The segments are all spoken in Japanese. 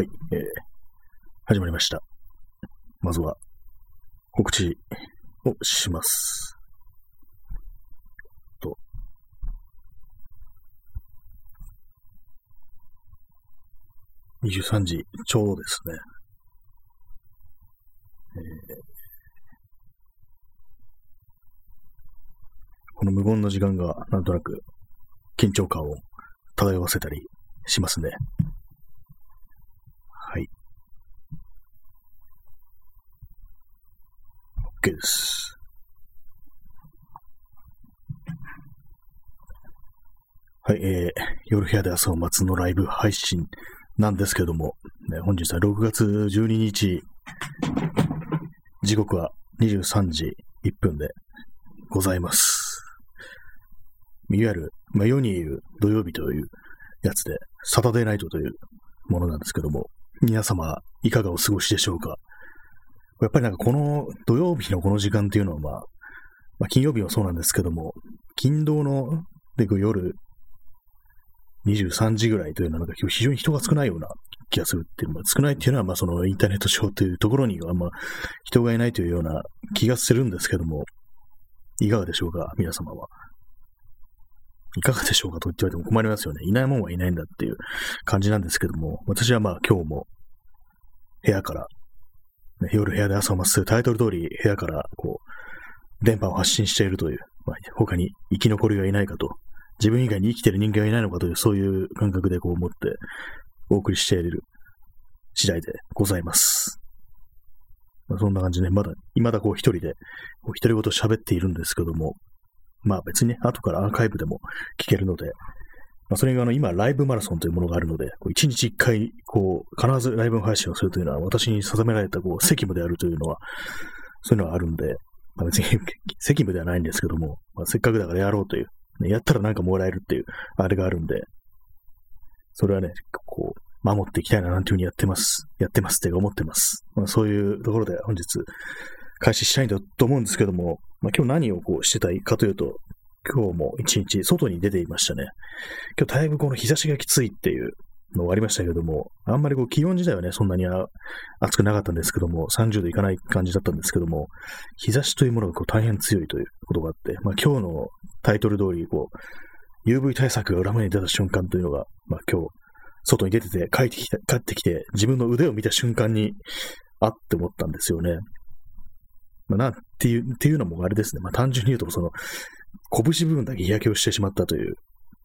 はい、えー、始まりました。まずは、告知をします。と。23時ちょうどですね。えーこの無言の時間がなんとなく緊張感を漂わせたりしますね。はい。OK です。はい、えー、夜部屋で朝を待つのライブ配信なんですけども、ね、本日は6月12日、時刻は23時1分でございます。いわゆる、まあ、世に言う土曜日というやつで、サタデーナイトというものなんですけども、皆様、いかがお過ごしでしょうか？やっぱりなんかこの土曜日のこの時間っていうのは、まあ、まあ、金曜日もそうなんですけども、金土ので夜23時ぐらいというのは、なんか非常に人が少ないような気がするっていうのは、少ないっていうのは、まあそのインターネット上というところには、まあ人がいないというような気がするんですけども、いかがでしょうか皆様は。いかがでしょうかと言って言われても困りますよね。いないもんはいないんだっていう感じなんですけども、私はまあ今日も部屋から、夜部屋で朝を待つというタイトル通り部屋からこう、電波を発信しているという、まあ、他に生き残りがいないかと、自分以外に生きている人間がいないのかという、そういう感覚でこう思ってお送りしている次第でございます。まあ、そんな感じで、まだ、未だこう一人で、こう独り言喋っているんですけども、まあ別にね、後からアーカイブでも聞けるので、まあそれがあの今ライブマラソンというものがあるので、こう一日一回、こう、必ずライブ配信をするというのは私に定められたこう責務であるというのは、そういうのはあるんで、まあ別に 責務ではないんですけども、まあ、せっかくだからやろうという、ね、やったらなんかもらえるっていう、あれがあるんで、それはね、こう、守っていきたいななんていうふうにやってます。やってますって思ってます。まあそういうところで本日、開始したいんだと思うんですけども、まあ、今日何をこうしてたいかというと、今日も一日外に出ていましたね。今日だいぶこの日差しがきついっていうのがありましたけども、あんまりこう気温自体はね、そんなに暑くなかったんですけども、30度いかない感じだったんですけども、日差しというものがこう大変強いということがあって、まあ、今日のタイトル通り、こう、UV 対策が裏目に出た瞬間というのが、まあ、今日、外に出てて帰ってきて、帰ってきて、自分の腕を見た瞬間に、あって思ったんですよね。まあ、なんていう、っていうのもあれですね。まあ、単純に言うと、その、拳部分だけ日焼けをしてしまったという、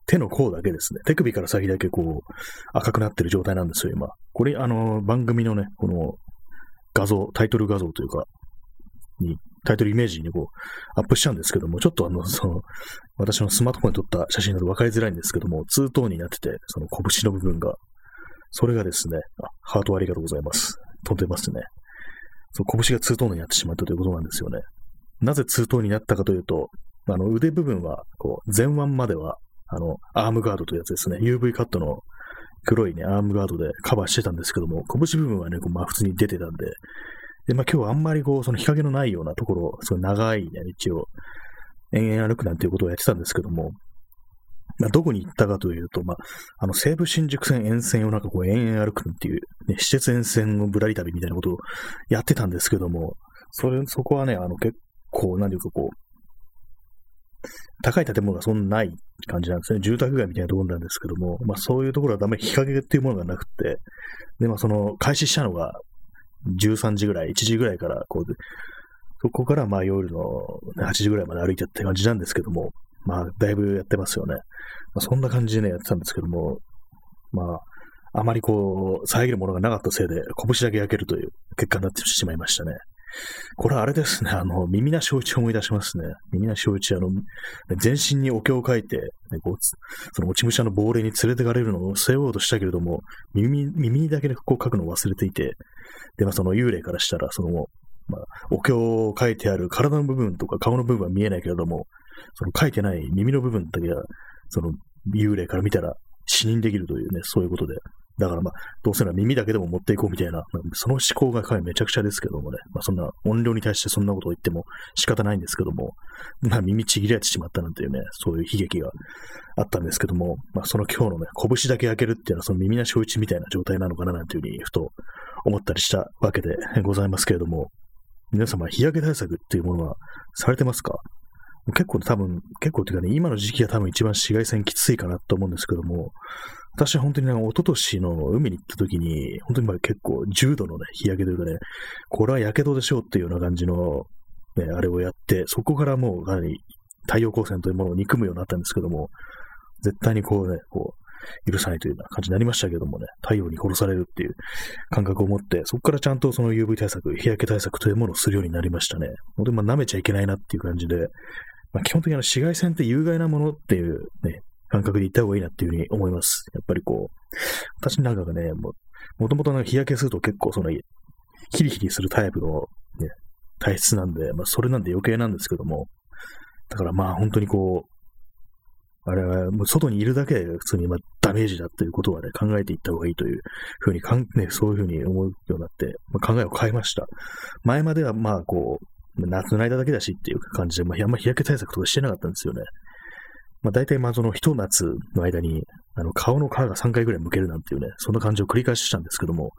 手の甲だけですね。手首から先だけこう、赤くなってる状態なんですよ、今。これ、あの、番組のね、この、画像、タイトル画像というか、に、タイトルイメージにこう、アップしちゃうんですけども、ちょっとあの、その、私のスマートフォンで撮った写真だと分かりづらいんですけども、ツートーンになってて、その拳の部分が、それがですね、あ、ハートありがとうございます。飛んでますね。そう、拳がツートーンになってしまったということなんですよね。なぜツートーンになったかというと、あの、腕部分は、こう、前腕までは、あの、アームガードというやつですね。UV カットの黒いね、アームガードでカバーしてたんですけども、拳部分はね、こうまあ普通に出てたんで、で、まあ今日はあんまりこう、その日陰のないようなところ、その長いね、道を延々歩くなんていうことをやってたんですけども、まあ、どこに行ったかというと、まあ、あの、西武新宿線沿線をなんかこう延々歩くっていう、ね、施設沿線のぶらり旅みたいなことをやってたんですけども、それ、そこはね、あの、結構、何ていうかこう、高い建物がそんなない感じなんですね。住宅街みたいなところなんですけども、まあそういうところはダメ、日陰っていうものがなくて、で、まあその、開始したのが13時ぐらい、1時ぐらいから、こう、そこからまあ夜の8時ぐらいまで歩いてって感じなんですけども、まあだいぶやってますよね。まあ、そんな感じでね、やってたんですけども、まあ、あまりこう、遮るものがなかったせいで、拳だけ焼けるという結果になってしまいましたね。これあれですね、あの、耳な正一を思い出しますね。耳な正一、あの、全身にお経を書いて、ね、こうその落ち武者の亡霊に連れてかれるのを背負おうとしたけれども、耳、耳にだけでこう書くのを忘れていて、で、まあその幽霊からしたら、その、まあ、お経を書いてある体の部分とか顔の部分は見えないけれども、その書いてない耳の部分だけは、その幽霊から見たら死認できるというね、そういうことで、だからまあ、どうせなら耳だけでも持っていこうみたいな、その思考がかなりめちゃくちゃですけどもね、まあそんな音量に対してそんなことを言っても仕方ないんですけども、まあ耳ちぎれてしまったなんていうね、そういう悲劇があったんですけども、まあその今日のね、拳だけ開けるっていうのはその耳なし打ちみたいな状態なのかななんていうふうにふと思ったりしたわけでございますけれども、皆様日焼け対策っていうものはされてますか？結構多分、結構っていうかね、今の時期が多分一番紫外線きついかなと思うんですけども、私は本当になんか一昨年の海に行った時に、本当にまあ結構重度のね、日焼けというかね、これは火傷でしょうっていうような感じの、ね、あれをやって、そこからもうかなり太陽光線というものを憎むようになったんですけども、絶対にこうね、こう、許さないというような感じになりましたけどもね、太陽に殺されるっていう感覚を持って、そこからちゃんとその UV 対策、日焼け対策というものをするようになりましたね。本当にまあ舐めちゃいけないなっていう感じで、まあ、基本的にあの紫外線って有害なものっていうね、感覚で言った方がいいなっていうふうに思います。やっぱりこう、私なんかがね、もともと日焼けすると結構その、ヒリヒリするタイプの、ね、体質なんで、まあそれなんで余計なんですけども、だからまあ本当にこう、あれはもう外にいるだけで普通にまあダメージだっていうことはね、考えていった方がいいというふうにかん、ね、そういうふうに思うようになって、まあ、考えを変えました。前まではまあこう、夏の間だけだしっていう感じで、まあ、あんま日焼け対策とかしてなかったんですよね。まあ、大体まあその一夏の間に、あの顔の皮が3回ぐらい剥けるなんていうね、そんな感じを繰り返ししたんですけども、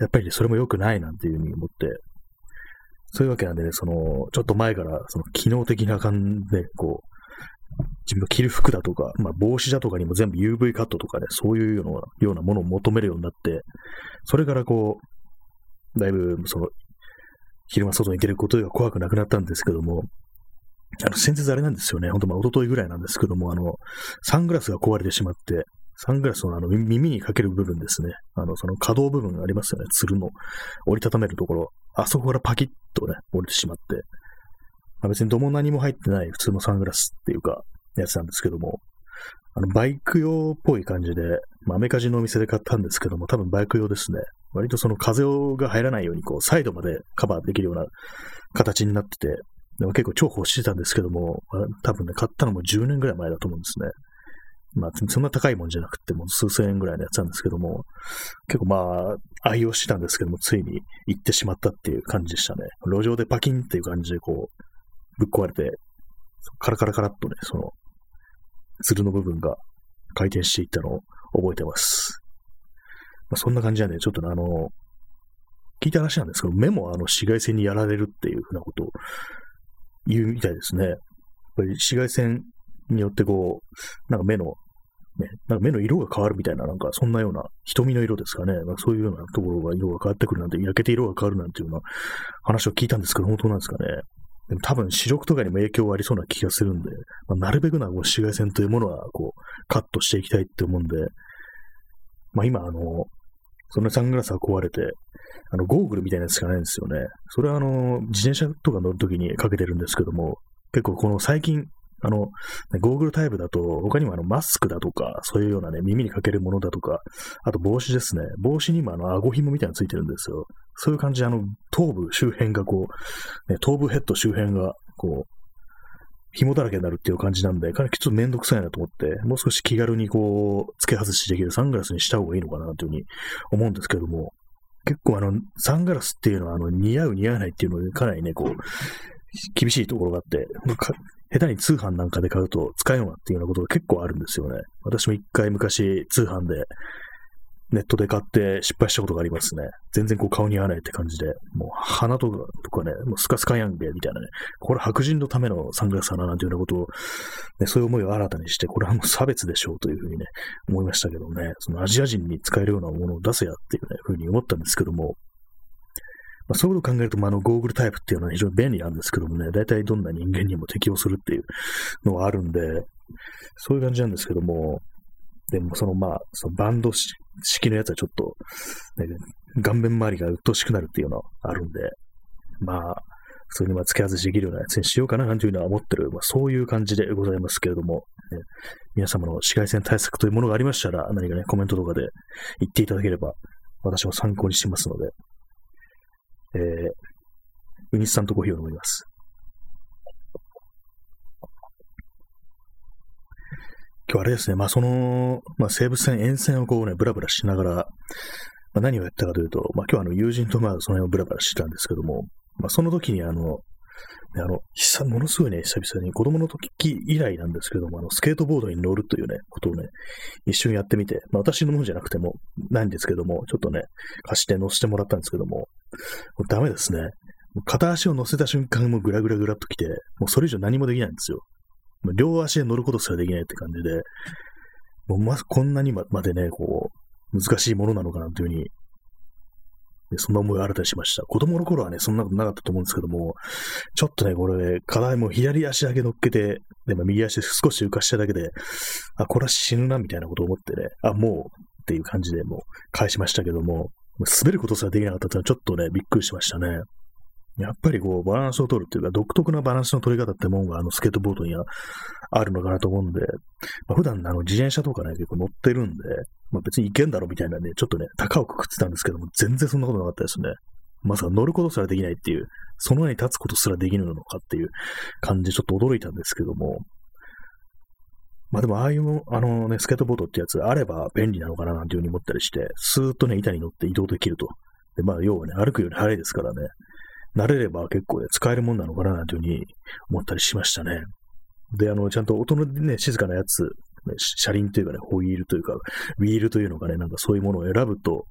やっぱり、ね、それも良くないなんていうふうに思って、そういうわけなんでね、その、ちょっと前から、その機能的な感じで、こう、自分の着る服だとか、まあ、帽子だとかにも全部 UV カットとかね、そういうようなようなものを求めるようになって、それからこう、だいぶ、その、昼間外に出ることが怖くなくなったんですけども、あの、先日あれなんですよね。ほんと、まあ、一昨日ぐらいなんですけども、あの、サングラスが壊れてしまって、サングラスのあの耳にかける部分ですね。あの、その可動部分がありますよね。つるの。折りたためるところ。あそこからパキッとね、折れてしまって。まあ、別にども何も入ってない普通のサングラスっていうか、やつなんですけども、あの、バイク用っぽい感じで、まあ、アメカジのお店で買ったんですけども、多分バイク用ですね。割とその風が入らないように、こう、サイドまでカバーできるような形になってて、でも結構重宝してたんですけども、多分ね、買ったのも10年ぐらい前だと思うんですね。まあ、そんな高いもんじゃなくて、もう数千円ぐらいのやつなんですけども、結構まあ、愛用してたんですけども、ついに行ってしまったっていう感じでしたね。路上でパキンっていう感じでこう、ぶっ壊れて、カラカラカラっとね、その、ツルの部分が回転していったのを覚えてます。まあ、そんな感じなんで、ちょっと、あの、聞いた話なんですけど、目もあの紫外線にやられるっていうふうなことを言うみたいですね。やっぱり紫外線によってこう、なんか目の、ね、なんか目の色が変わるみたいな、なんかそんなような瞳の色ですかね。まあ、そういうようなところが色が変わってくるなんて、焼けて色が変わるなんていうような話を聞いたんですけど、本当なんですかね。でも多分視力とかにも影響がありそうな気がするんで、まあ、なるべくなこう紫外線というものはこうカットしていきたいって思うんで、まあ今あの、そのサングラスが壊れて、あの、ゴーグルみたいなやつしかないんですよね。それはあの、自転車とか乗るときにかけてるんですけども、結構この最近、あの、ゴーグルタイプだと、他にもあの、マスクだとか、そういうようなね、耳にかけるものだとか、あと帽子ですね。帽子にもあの、顎紐みたいなのついてるんですよ。そういう感じで、あの、頭部周辺がこう、ね、頭部ヘッド周辺が、こう、紐だらけになるっていう感じなんで、かなりちょっとめんどくさいなと思って、もう少し気軽にこう、付け外しできるサングラスにした方がいいのかなというふうに思うんですけども、結構あの、サングラスっていうのは、あの、似合う似合わないっていうので、かなりね、こう、厳しいところがあって、下手に通販なんかで買うと使えんわっていうようなことが結構あるんですよね。私も一回昔通販でネットで買って失敗したことがありますね。全然こう顔に合わないって感じで、もう鼻とかとかね、もうスカスカやんけ、みたいなね。これ白人のためのサングラスだな、なんていうようなことを、ね、そういう思いを新たにして、これはもう差別でしょうというふうにね、思いましたけどね、そのアジア人に使えるようなものを出せやっていうね、ふうに思ったんですけども、まあ、そういうことを考えると、まあ、あの、ゴーグルタイプっていうのは非常に便利なんですけどもね、大体どんな人間にも適用するっていうのがあるんで、そういう感じなんですけども、でもそのまあ、そのバンド式のやつはちょっと、ね、顔面周りが鬱陶しくなるっていうのがあるんで、まあ、普通にまあ付け外しできるようなやつにしようかななんていうのは思ってる、まあ、そういう感じでございますけれども、ね、皆様の紫外線対策というものがありましたら、何かね、コメントとかで言っていただければ、私も参考にしますので、えー、ウニスタントコーヒーを飲みます。今日あれですね、まあその、まあ西武線沿線をこうね、ブラブラしながら、まあ、何をやったかというと、まあ今日あの友人とまあその辺をブラブラしてたんですけども、まあその時にあの、あの、久ものすごいね、久々に子供の時以来なんですけども、あの、スケートボードに乗るというね、ことをね、一瞬やってみて、まあ私のものじゃなくてもないんですけども、ちょっとね、貸して乗せてもらったんですけども、もうダメですね。片足を乗せた瞬間もグラグラグラっときて、もうそれ以上何もできないんですよ。両足で乗ることすらできないって感じで、もうま、こんなにまでね、こう、難しいものなのかなというふうにそんな思いが新たにしました。子供の頃はね、そんなことなかったと思うんですけども、ちょっとね、これ、課題も左足だけ乗っけて、でも右足少し浮かしただけで、あ、これは死ぬな、みたいなことを思ってね、あ、もう、っていう感じでもう返しましたけども、滑ることすらできなかったってのはちょっとね、びっくりしましたね。やっぱりこう、バランスを取るっていうか、独特なバランスの取り方ってもんが、あの、スケートボードにはあるのかなと思うんで、まあ、普段、あの、自転車とかね、結構乗ってるんで、まあ、別に行けんだろみたいなね、ちょっとね、高をくくってたんですけども、全然そんなことなかったですね。まさか乗ることすらできないっていう、その上に立つことすらできるのかっていう感じでちょっと驚いたんですけども、まあでも、ああいう、あのね、スケートボードってやつあれば便利なのかななんていうふうに思ったりして、スーッとね、板に乗って移動できると。で、まあ、要はね、歩くより早いですからね、慣れれば結構ね、使えるもんなのかななんていうふうに思ったりしましたね。で、あの、ちゃんと音のね、静かなやつ、車輪というかね、ホイールというか、ウィールというのかね、なんかそういうものを選ぶと、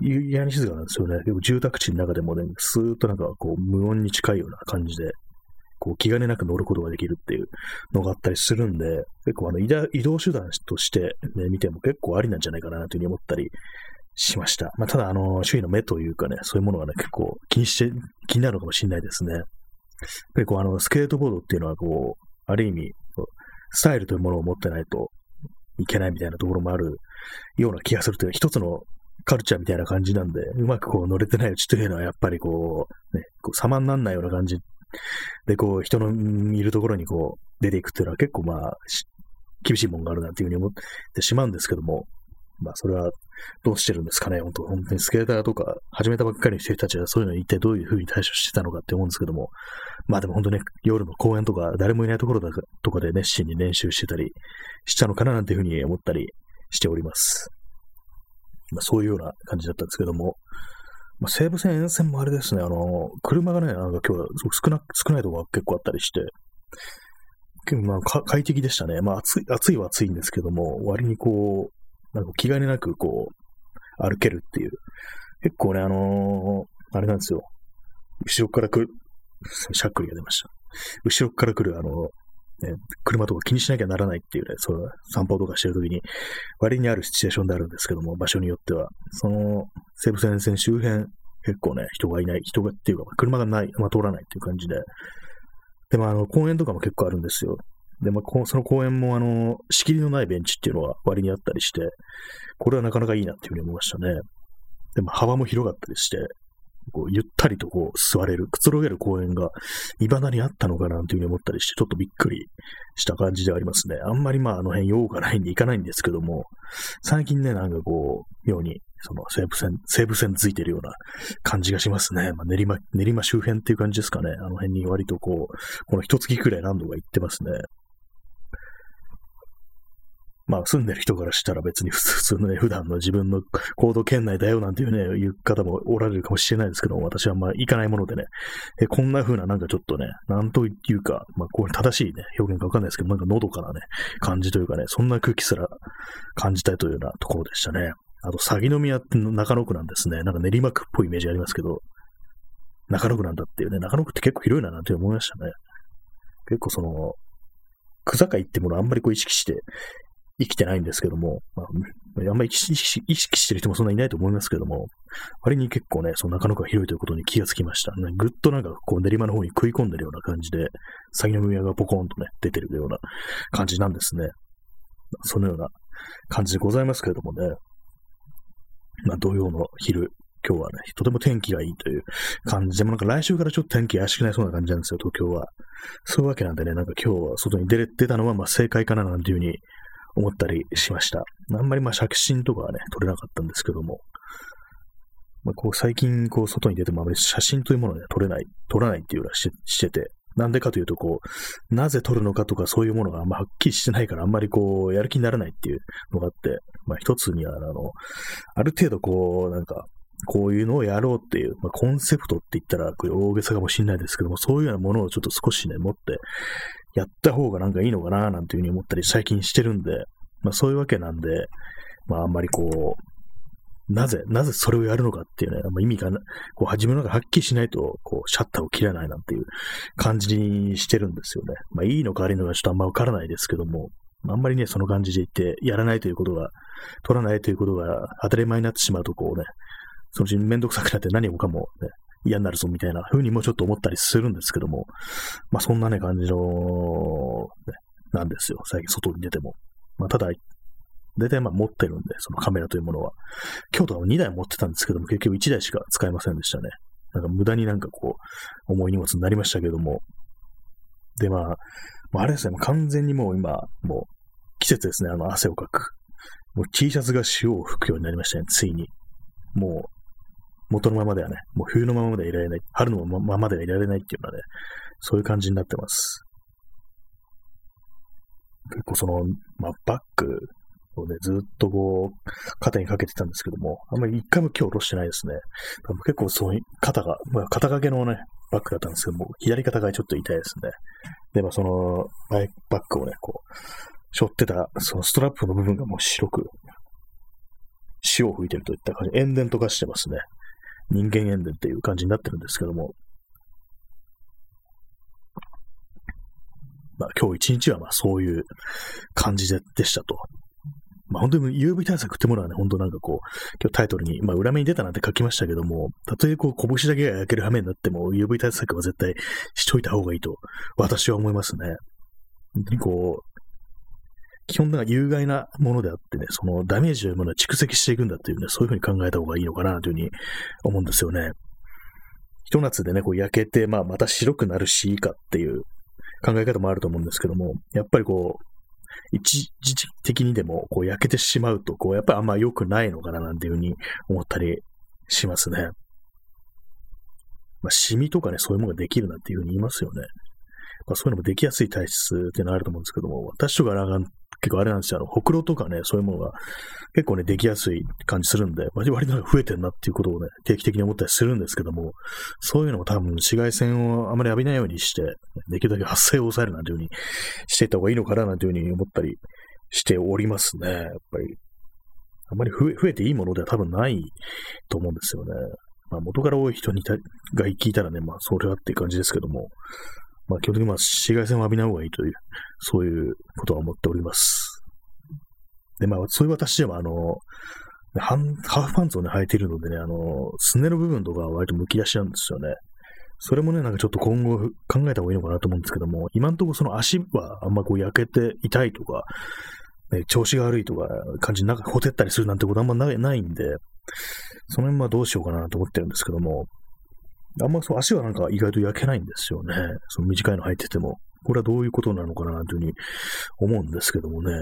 意外に静かなんですよね。結構住宅地の中でもね、スーッとなんかこう、無音に近いような感じで、こう、気兼ねなく乗ることができるっていうのがあったりするんで、結構あの移動手段としてね、見ても結構ありなんじゃないかなというふうに思ったりしました。まあ、ただ、あの、周囲の目というかね、そういうものがね、結構気にして、気になるのかもしれないですね。結構あの、スケートボードっていうのは、こう、ある意味、スタイルというものを持ってないといけないみたいなところもあるような気がするという、一つのカルチャーみたいな感じなんで、うまくこう乗れてないうちというのは、やっぱりこう、ね、こう様にならないような感じで、こう、人のいるところにこう、出ていくっていうのは結構まあ、厳しいもんがあるなっていうふうに思ってしまうんですけども、まあ、それはどうしてるんですかね。本当本当にスケーターとか始めたばっかりの人たちはそういうのに一体どういうふうに対処してたのかって思うんですけども、まあでも本当ね、夜の公園とか誰もいないところだとかで熱心に練習してたりしたのかななんていうふうに思ったりしております。まあそういうような感じだったんですけども、まあ、西武線沿線もあれですね、あの、車がね、なんか今日は少な少ないところが結構あったりして、結構まあ快適でしたね。まあ暑い、暑いは暑いんですけども、割にこう、なんか気兼ねなくこう、歩けるっていう。結構ね、あのー、あれなんですよ。後ろから来る、しゃっくりが出ました。後ろから来る、あの、ね、車とか気にしなきゃならないっていうね、そう、散歩とかしてるときに、割にあるシチュエーションであるんですけども、場所によっては、その、西武線線周辺、結構ね、人がいない、人がっていうか、車がない、まあ、通らないっていう感じで、で、まあ、あの、公園とかも結構あるんですよ。で、まあ、その公園も、あの、仕切りのないベンチっていうのは割にあったりして、これはなかなかいいなっていうふうに思いましたね。でも幅も広かったりして、こうゆったりとこう座れる、くつろげる公園が未だにあったのかなというふうに思ったりして、ちょっとびっくりした感じではありますね。あんまりまああの辺用がないんで行かないんですけども、最近ね、なんかこう、妙にその西武線、西武線ついてるような感じがしますね。まあ、練馬、練馬周辺っていう感じですかね。あの辺に割とこう、この一月くらい何度か行ってますね。まあ住んでる人からしたら別に 普通のね、普段の自分の行動圏内だよなんていうね、言う方もおられるかもしれないですけど、私はまあ行かないものでね、えこんな風ななんかちょっとね、なんというか、まあこれ正しいね、表現かわかんないですけど、なんかのどかなね、感じというかね、そんな空気すら感じたいというようなところでしたね。あと、鷺宮って中野区なんですね。なんか練馬区っぽいイメージありますけど、中野区なんだっていうね、中野区って結構広いななんて思いましたね。結構その、区境ってものあんまりこう意識して生きてないんですけども、まあ、あんまり意識してる人もそんなにいないと思いますけども、割に結構ね、その中野区が広いということに気がつきました。ね、ぐっとなんかこう練馬の方に食い込んでるような感じで、鷺宮がポコンとね、出てるような感じなんですね。そのような感じでございますけれどもね。まあ、土曜の昼、今日はね、とても天気がいいという感じで、もなんか来週からちょっと天気怪しくなりそうな感じなんですよ、東京は。そういうわけなんでね、なんか今日は外に出出たのはまあ正解かななんていうふうに思ったりしました。あんまりまあ写真とかはね、撮れなかったんですけども、まあ、こう最近こう外に出てもあまり写真というものをね、撮れない、撮らないっていうのはしてて、なんでかというと、こう、なぜ取るのかとかそういうものがあんまはっきりしてないから、あんまりこう、やる気にならないっていうのがあって、まあ一つには、あの、ある程度こう、なんか、こういうのをやろうっていう、まあ、コンセプトって言ったら大げさかもしれないですけども、そういうようなものをちょっと少しね、持ってやった方がなんかいいのかななんていうふうに思ったり最近してるんで、まあそういうわけなんで、まああんまりこう、なぜ、なぜそれをやるのかっていうね、まあ、意味がこう、始めるのがはっきりしないと、こう、シャッターを切らないなんていう感じにしてるんですよね。まあ、いいのか悪いのかちょっとあんまわからないですけども、あんまりね、その感じで言って、やらないということが、取らないということが当たり前になってしまうと、こうね、そのうちめんどくさくなって何もかもね、嫌になるぞみたいな風にもちょっと思ったりするんですけども、まあそんなね、感じの、ね、なんですよ。最近外に出ても。まあただ、大体まあ持ってるんで、そのカメラというものは。京都は2台持ってたんですけども、結局1台しか使えませんでしたね。なんか無駄になんかこう、重い荷物になりましたけども。で、まあ、まあ、あれですね、完全にもう今、もう季節ですね、あの汗をかく。もう T シャツが潮を吹くようになりましたね、ついに。もう、元のままではね、もう冬のままではいられない、春のままではいられないっていうのはね、そういう感じになってます。結構その、まあ、バッグをね、ずっとこう、肩にかけてたんですけども、あんまり一回も今日下ろしてないですね。結構そういう肩が、まあ、肩掛けのね、バッグだったんですけども、左肩がちょっと痛いですね。で、まあその、バッグをね、こう、背負ってた、そのストラップの部分がもう白く、潮を吹いてるといった感じ、塩田とかしてますね。人間塩田っていう感じになってるんですけども、まあ今日一日はまあそういう感じででしたと。まあ本当に UV 対策ってものはね、本当なんかこう、今日タイトルに、まあ裏目に出たなんて書きましたけども、たとえこう拳だけが焼ける羽目になっても UV 対策は絶対しといた方がいいと私は思いますね。本当にこう、基本的な有害なものであってね、そのダメージというものは蓄積していくんだっていうね、そういうふうに考えた方がいいのかなというふうに思うんですよね。ひと夏でね、こう焼けて、まあまた白くなるしいいかっていう考え方もあると思うんですけども、やっぱりこう、一時的にでもこう焼けてしまうと、こう、やっぱりあんま良くないのかななんていうふうに思ったりしますね。まあ、シミとかね、そういうものができるなんていうふうに言いますよね。まあ、そういうのもできやすい体質っていうのがあると思うんですけども、私とかなんか結構あれなんですよ、あの、ほくろとかね、そういうものが結構ね、できやすい感じするんで、割と増えてるなっていうことをね、定期的に思ったりするんですけども、そういうのも多分紫外線をあまり浴びないようにして、できるだけ発生を抑えるなんていうふうにしていった方がいいのかななんていうふうに思ったりしておりますね、やっぱり。あまり増え増えていいものでは多分ないと思うんですよね。まあ、元から多い人にたが聞いたらね、まあ、それはっていう感じですけども、まあ、基本的にまあ紫外線を浴びない方がいいという、そういうことは思っております。で、まあ、そういう私でも、あの、ハーフパンツをね、履いているのでね、あの、すねの部分とかは割と剥き出しなんですよね。それもね、なんかちょっと今後考えた方がいいのかなと思うんですけども、今んところその足はあんまこう焼けて痛いとか、ね、調子が悪いとか感じになんかほてったりするなんてことあんまないんで、その辺はどうしようかなと思ってるんですけども、あんまそう足はなんか意外と焼けないんですよね。その短いの入ってても。これはどういうことなのかなというふうに思うんですけどもね。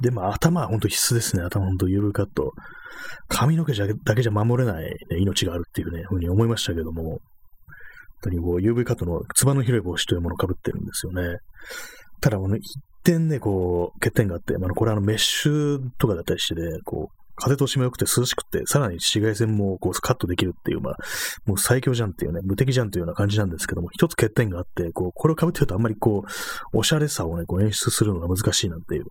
で、まあ頭は本当必須ですね。頭本当 UV カット。髪の毛じゃだけじゃ守れない、ね、命があるっていうね、ふうに思いましたけども。本当にこう UV カットのつばの広い帽子というものをかぶってるんですよね。ただ、一点ね、こう、欠点があって、まあ、これあのメッシュとかだったりしてね、こう、風通しも良くて涼しくて、さらに紫外線もこうカットできるっていう、まあ、もう最強じゃんっていうね、無敵じゃんというような感じなんですけども、一つ欠点があって、こう、これを被ってるとあんまりこう、おしゃれさをね、こう演出するのが難しいなんていう、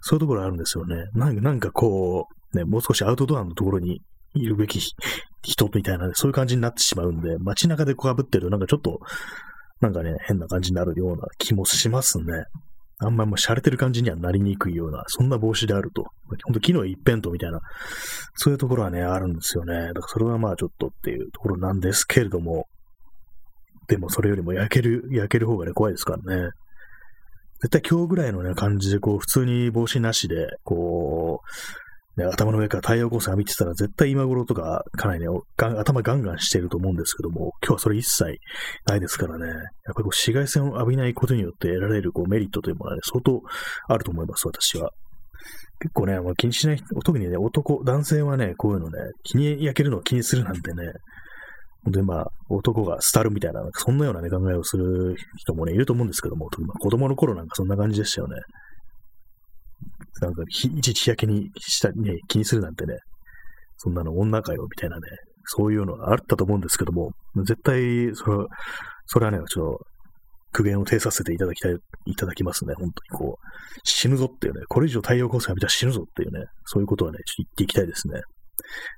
そういうところあるんですよね。なんか、なんかこう、ね、もう少しアウトドアのところにいるべき人みたいな、ね、そういう感じになってしまうんで、街中でこう被ってるなんかちょっと、なんかね、変な感じになるような気もしますね。あんまりもう洒落てる感じにはなりにくいような、そんな帽子であると。ほんと機能一辺倒みたいな、そういうところはね、あるんですよね。だからそれはまあちょっとっていうところなんですけれども、でもそれよりも焼ける、焼ける方がね、怖いですからね。絶対今日ぐらいのね、感じで、こう、普通に帽子なしで、こう、ね、頭の上から太陽光線浴びてたら絶対今頃とかかなりね、頭ガンガンしてると思うんですけども、今日はそれ一切ないですからね、やっぱりこう紫外線を浴びないことによって得られるこうメリットというものはね、相当あると思います、私は。結構ね、まあ、気にしない、特にね、男、男性はね、こういうのね、気に焼けるのを気にするなんてね、本当にまあ、男が廃るみたいな、なんそんなようなね、考えをする人もね、いると思うんですけども、特にまあ子供の頃なんかそんな感じでしたよね。なんか、いちいち日焼けにしたね、気にするなんてね、そんなの女かよ、みたいなね、そういうのがあったと思うんですけども、絶対、それ、それはね、ちょっと、苦言を呈させていただきたい、いただきますね。本当にこう、死ぬぞっていうね、これ以上太陽光線浴びたら死ぬぞっていうね、そういうことはね、ちょっと言っていきたいですね。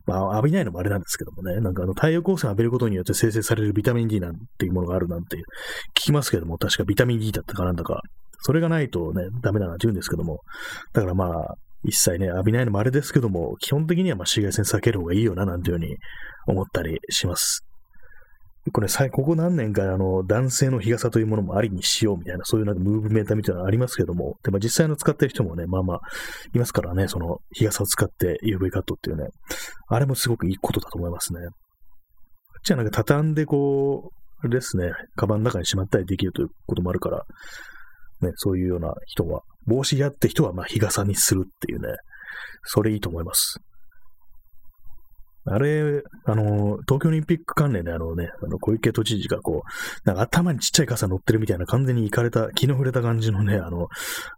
まあ、浴びないのもあれなんですけどもね、なんかあの太陽光線浴びることによって生成されるビタミン D なんていうものがあるなんて聞きますけども、確かビタミン D だったかなんだか、それがないとね、ダメだなって言うんですけども、だからまあ、一切ね、浴びないのもあれですけども、基本的にはまあ紫外線避ける方がいいよな、なんていうふうに思ったりします。これ、ここ何年か、あの、男性の日傘というものもありにしようみたいな、そういうなんかムーブメントみたいなのありますけども、でも実際の使ってる人もね、まあまあ、いますからね、その日傘を使って UV カットっていうね、あれもすごくいいことだと思いますね。じゃあなんか畳んでこう、あれですね、カバンの中にしまったりできるということもあるから、ね、そういうような人は、帽子やって人はまあ日傘にするっていうね、それいいと思います。あれ、あの、東京オリンピック関連であのね、あの小池都知事がこう、なんか頭にちっちゃい傘乗ってるみたいな完全に行かれた、気の触れた感じのね、あの、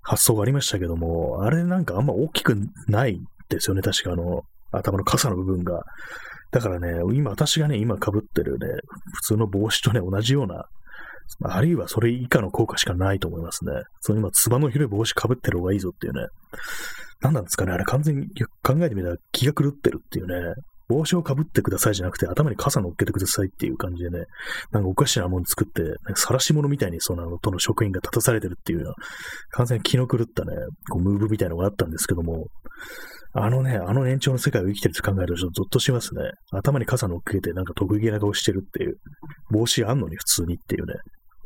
発想がありましたけども、あれなんかあんま大きくないですよね、確かあの、頭の傘の部分が。だからね、今、私がね、今被ってるね、普通の帽子とね、同じような、あるいはそれ以下の効果しかないと思いますね。その今、つばの広い帽子被ってる方がいいぞっていうね。何なんですかねあれ完全に考えてみたら気が狂ってるっていうね。帽子をかぶってくださいじゃなくて、頭に傘乗っけてくださいっていう感じでね、なんかおかしなもの作って、晒し物みたいにその、との職員が立たされてるっていうような、完全に気の狂ったね、こうムーブみたいなのがあったんですけども、あのね、あの延長の世界を生きてると考えるとちょっとゾッとしますね。頭に傘乗っけてなんか得意げな顔してるっていう。帽子あんのに普通にっていうね。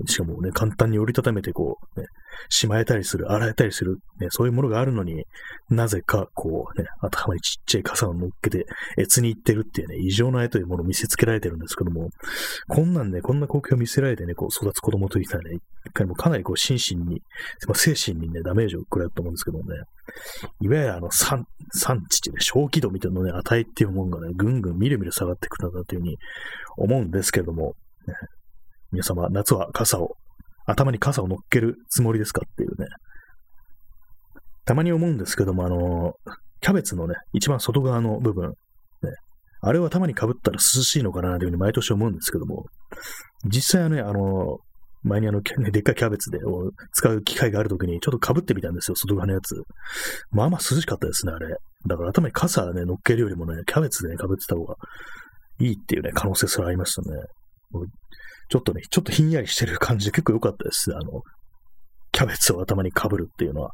しかもね、簡単に折りたためてこう、ね、しまえたりする、洗えたりする、ね、そういうものがあるのになぜか、こうね、頭にちっちゃい傘を乗っけて、越に行ってるっていうね、異常な絵というものを見せつけられてるんですけども、こんなんね、こんな光景を見せられてね、こう育つ子供といったらね、一回もかなりこう心身に、精神にね、ダメージを食らうと思うんですけどもね、いわゆるあの、産、産地ね、小気度みたいなのね、値っていうものがね、ぐんぐんみるみる下がっていくんだなというふうに思うんですけども、ね、皆様、夏は傘を、頭に傘を乗っけるつもりですかっていうね。たまに思うんですけども、あの、キャベツのね、一番外側の部分、ね、あれを頭に被ったら涼しいのかなというふうに毎年思うんですけども、実際はね、あの、前にあの、でっかいキャベツで使う機会があるときにちょっと被ってみたんですよ、外側のやつ。まあまあ涼しかったですね、あれ。だから頭に傘ね、乗っけるよりもね、キャベツでね、被ってた方がいいっていうね、可能性すらありましたね。ちょっとね、ちょっとひんやりしてる感じで結構良かったです。あの、キャベツを頭に被るっていうのは。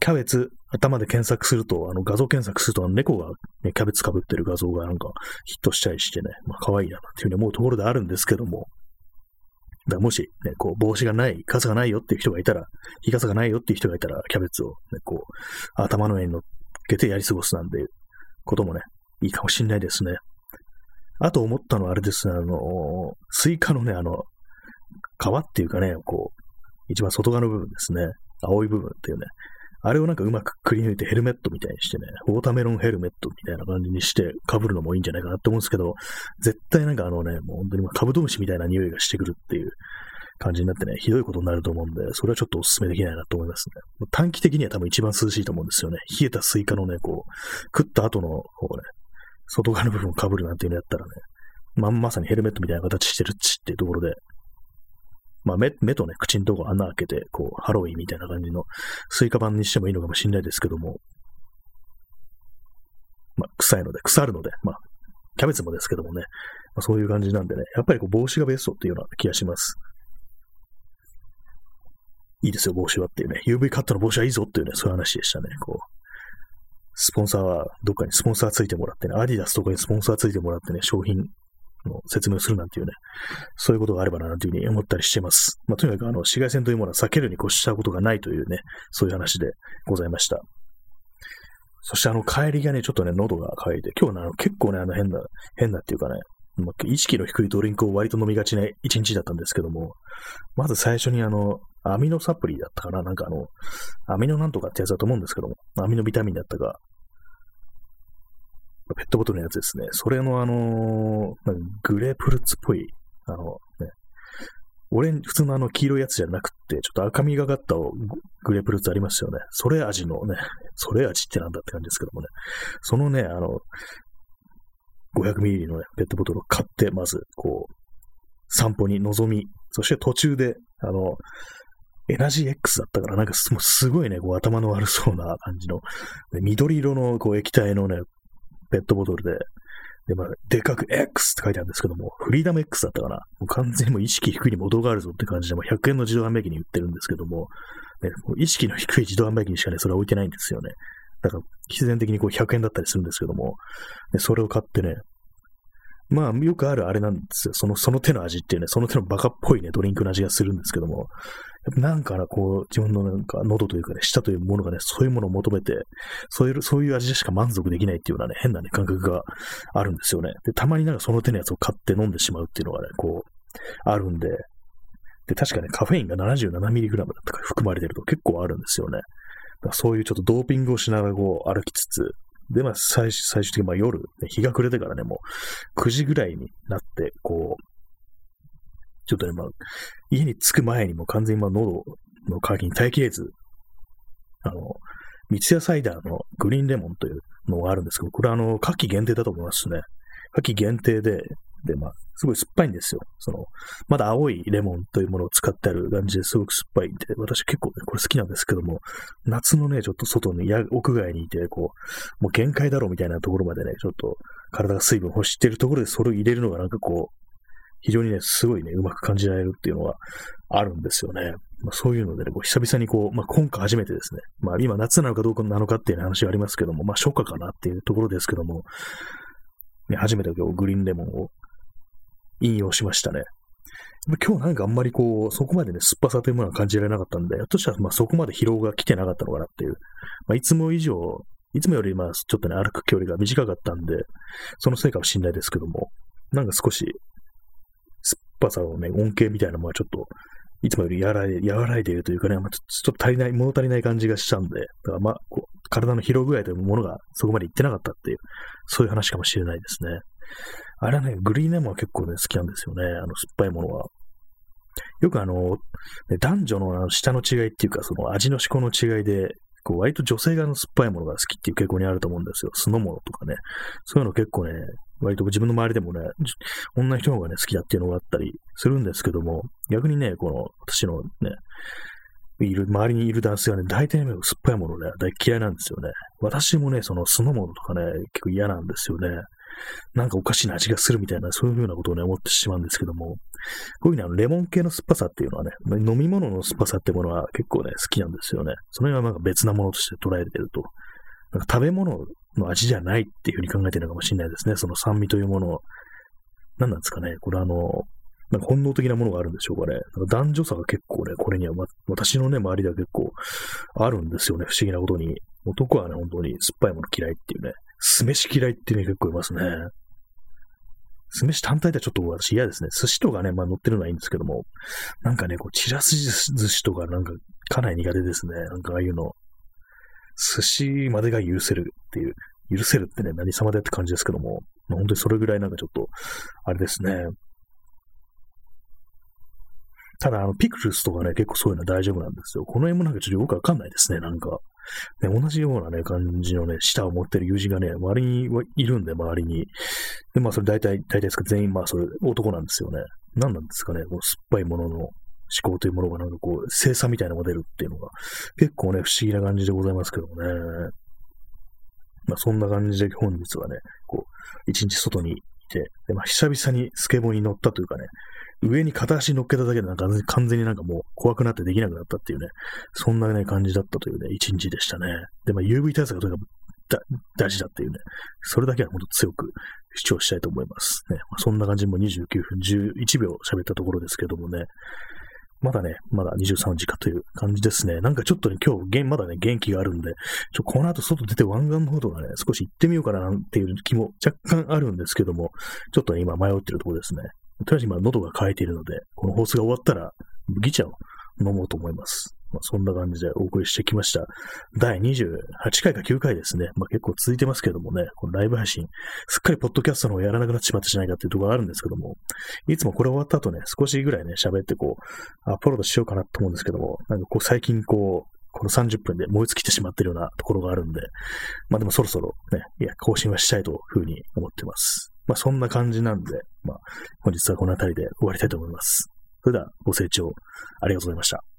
キャベツ、頭で検索すると、あの画像検索すると、猫が、ね、キャベツ被ってる画像がなんかヒットしたりしてね、まあ可愛いなっていうふうに思うところであるんですけども、だもし、ね、こう、帽子がない、傘がないよっていう人がいたら、日傘がないよっていう人がいたら、キャベツを、ね、こう、頭の上に乗っけてやり過ごすなんていうこともね、いいかもしんないですね。あと思ったのはあれですね、あの、スイカのね、あの、皮っていうかね、こう、一番外側の部分ですね。青い部分っていうね。あれをなんかうまくくり抜いてヘルメットみたいにしてね、 watermelon helmet みたいな感じにして被るのもいいんじゃないかなって思うんですけど、絶対なんかあのね、もう本当にカブトムシみたいな匂いがしてくるっていう感じになってね、ひどいことになると思うんで、それはちょっとお勧めできないなと思いますね。短期的には多分一番涼しいと思うんですよね。冷えたスイカのね、こう、食った後の、こうね、外側の部分を被るなんていうのやったらね、まんまさにヘルメットみたいな形してるっちっていうところで、まあ目、目とね、口のとこ穴開けて、こう、ハロウィンみたいな感じのスイカ版にしてもいいのかもしれないですけども、まあ、臭いので、腐るので、まあ、キャベツもですけどもね、まあ、そういう感じなんでね、やっぱりこう帽子がベストっていうような気がします。いいですよ、帽子はっていうね。UV カットの帽子はいいぞっていうね、そういう話でしたね。こう、スポンサーはどっかにスポンサーついてもらってね、アディダスとかにスポンサーついてもらってね、商品の説明をするなんていうね、そういうことがあればな、というふうに思ったりしてます。まあ、とにかく、あの、紫外線というものは避けるに越したことがないというね、そういう話でございました。そしてあの帰りがね、ちょっとね、喉が渇いて、今日はね、あの結構ね、あの変な、変なっていうかね、ま、意識の低いドリンクを割と飲みがちな一日だったんですけども、まず最初にあの、アミノサプリだったかな？なんかあの、アミノなんとかってやつだと思うんですけども、アミノビタミンだったか、ペットボトルのやつですね。それのあのーグレープフルーツっぽい、あの、ね、オレン普通のあの黄色いやつじゃなくて、ちょっと赤みがかったグレープフルーツありますよね。それ味のね、それ味ってなんだって感じですけどもね。そのね、あの、500ミリの、ね、ペットボトルを買って、まず、こう、散歩に臨み、そして途中で、あの、エナジー X だったから、なんかすすごいね、こう頭の悪そうな感じの、緑色のこう液体のね、ペットボトルで、で、まあ、でかく X って書いてあるんですけども、フリーダム X だったかな。もう完全にもう意識低いに元があるぞって感じで、もう100円の自動販売機に売ってるんですけども、ね、も意識の低い自動販売機にしかね、それは置いてないんですよね。だから、必然的にこう100円だったりするんですけども、それを買ってね、まあ、よくあるあれなんですよ。その、その手の味っていうね、その手のバカっぽいね、ドリンクの味がするんですけども、やっぱなんかな、こう、自分のなんか喉というかね、舌というものがね、そういうものを求めて、そういう、そういう味でしか満足できないっていうようなね、変なね、感覚があるんですよね。で、たまになんかその手のやつを買って飲んでしまうっていうのがね、こう、あるんで、で、確かね、カフェインが 77mg だったか含まれてると結構あるんですよね。そういうちょっとドーピングをしながらこう歩きつつ、で、まあ、最終、最終的に、まあ、夜、日が暮れてからね、もう、9時ぐらいになって、こう、ちょっとね、まあ、家に着く前にも完全に、まあ、喉の渇きに耐えきれず、あの、三ツ矢サイダーのグリーンレモンというのがあるんですけど、これはあの、夏季限定だと思いますね。夏季限定で、で、まあ、すごい酸っぱいんですよ。その、まだ青いレモンというものを使ってある感じですごく酸っぱいんで、私結構ね、これ好きなんですけども、夏のね、ちょっと外に、屋外にいて、こう、もう限界だろうみたいなところまでね、ちょっと体が水分欲してるところでそれを入れるのがなんかこう、非常にね、すごいね、うまく感じられるっていうのはあるんですよね。まあ、そういうのでね、こう久々にこう、まあ、今回初めてですね、まあ今夏なのかどうかなのかっていう話がありますけども、まあ初夏かなっていうところですけども、ね、初めて今日グリーンレモンを引用しましたね。今日なんかあんまりこう、そこまでね、酸っぱさというものは感じられなかったんで、ひょっとしたらまあそこまで疲労が来てなかったのかなっていう。まあ、いつも以上、いつもよりまあちょっとね、歩く距離が短かったんで、そのせいかもしれないですけども、なんか少し、酸っぱさをね、恩恵みたいなものはちょっと、いつもより和らい和らいでいるというかね、まあ、ちょっと足りない、物足りない感じがしたんで、だからまあ、こう体の疲労具合というものがそこまでいってなかったっていう、そういう話かもしれないですね。あれね、グリーンレモンは結構ね、好きなんですよね。あの、酸っぱいものは。よくあの、男女の舌の違いっていうか、その味の思考の違いで、こう割と女性がの酸っぱいものが好きっていう傾向にあると思うんですよ。酢の物とかね。そういうの結構ね、割と自分の周りでもね、女の人の方がね、好きだっていうのがあったりするんですけども、逆にね、この、私のね、いる、周りにいる男性はね、大体ね、酸っぱいものね、大嫌いなんですよね。私もね、その酢の物とかね、結構嫌なんですよね。なんかおかしな味がするみたいな、そういうふうなことをね、思ってしまうんですけども、こういうふうに、レモン系の酸っぱさっていうのはね、飲み物の酸っぱさってものは結構ね、好きなんですよね。その辺はなんか別なものとして捉えてると。なんか食べ物の味じゃないっていうふうに考えてるのかもしれないですね。その酸味というものを。何なんですかね。これあの、なんか本能的なものがあるんでしょうかね。なんか男女差が結構ね、これには、ま、私のね、周りでは結構あるんですよね。不思議なことに。男はね、本当に酸っぱいもの嫌いっていうね。酢飯嫌いっていうの結構いますね。酢飯単体ではちょっと私嫌ですね。寿司とかね、まあ乗ってるのはいいんですけども、なんかね、こう、ちらす寿司とかなんかかなり苦手ですね。なんかああいうの。寿司までが許せるっていう、許せるってね、何様でって感じですけども、まあ、本当にそれぐらいなんかちょっと、あれですね。ただ、あの、ピクルスとかね、結構そういうのは大丈夫なんですよ。この辺もなんかちょっとよくわかんないですね、なんか。ね、同じようなね、感じのね、舌を持ってる友人がね、周りにいるんで、周りに。で、まあ、それ大体、大体ですか、全員、まあ、それ、男なんですよね。何なんですかね、この酸っぱいものの思考というものがなんかこう、精査みたいなのが出るっていうのが、結構ね、不思議な感じでございますけどもね。まあ、そんな感じで本日はね、こう、一日外にいて、で、まあ、久々にスケボーに乗ったというかね、上に片足乗っけただけでなんか完全になんかもう怖くなってできなくなったっていうね、そんなね、感じだったというね、一日でしたね。で、まあ UV 対策がとにかく大事だっていうね、それだけは本当強く主張したいと思います。ね、まあ、そんな感じでも29分11秒喋ったところですけどもね、まだね、まだ23時かという感じですね。なんかちょっとね、今日、まだね、元気があるんで、ちょ、この後外出て湾岸の方とかね、少し行ってみようかななんていう気も若干あるんですけども、ちょっとね、今迷ってるところですね。とりあえず今喉が渇いているので、この放送が終わったら、麦茶を飲もうと思います。まあ、そんな感じでお送りしてきました。第28回か9回ですね。まあ、結構続いてますけどもね、このライブ配信、すっかりポッドキャストの方やらなくなってしまってしないかっていうところがあるんですけども、いつもこれ終わった後ね、少しぐらいね、喋ってこう、アップロードしようかなと思うんですけども、なんかこう最近こう、この30分で燃え尽きてしまってるようなところがあるんで、まあでもそろそろね、いや、更新はしたいというふうに思ってます。まあそんな感じなんで、まあ本日はこの辺りで終わりたいと思います。それではご清聴ありがとうございました。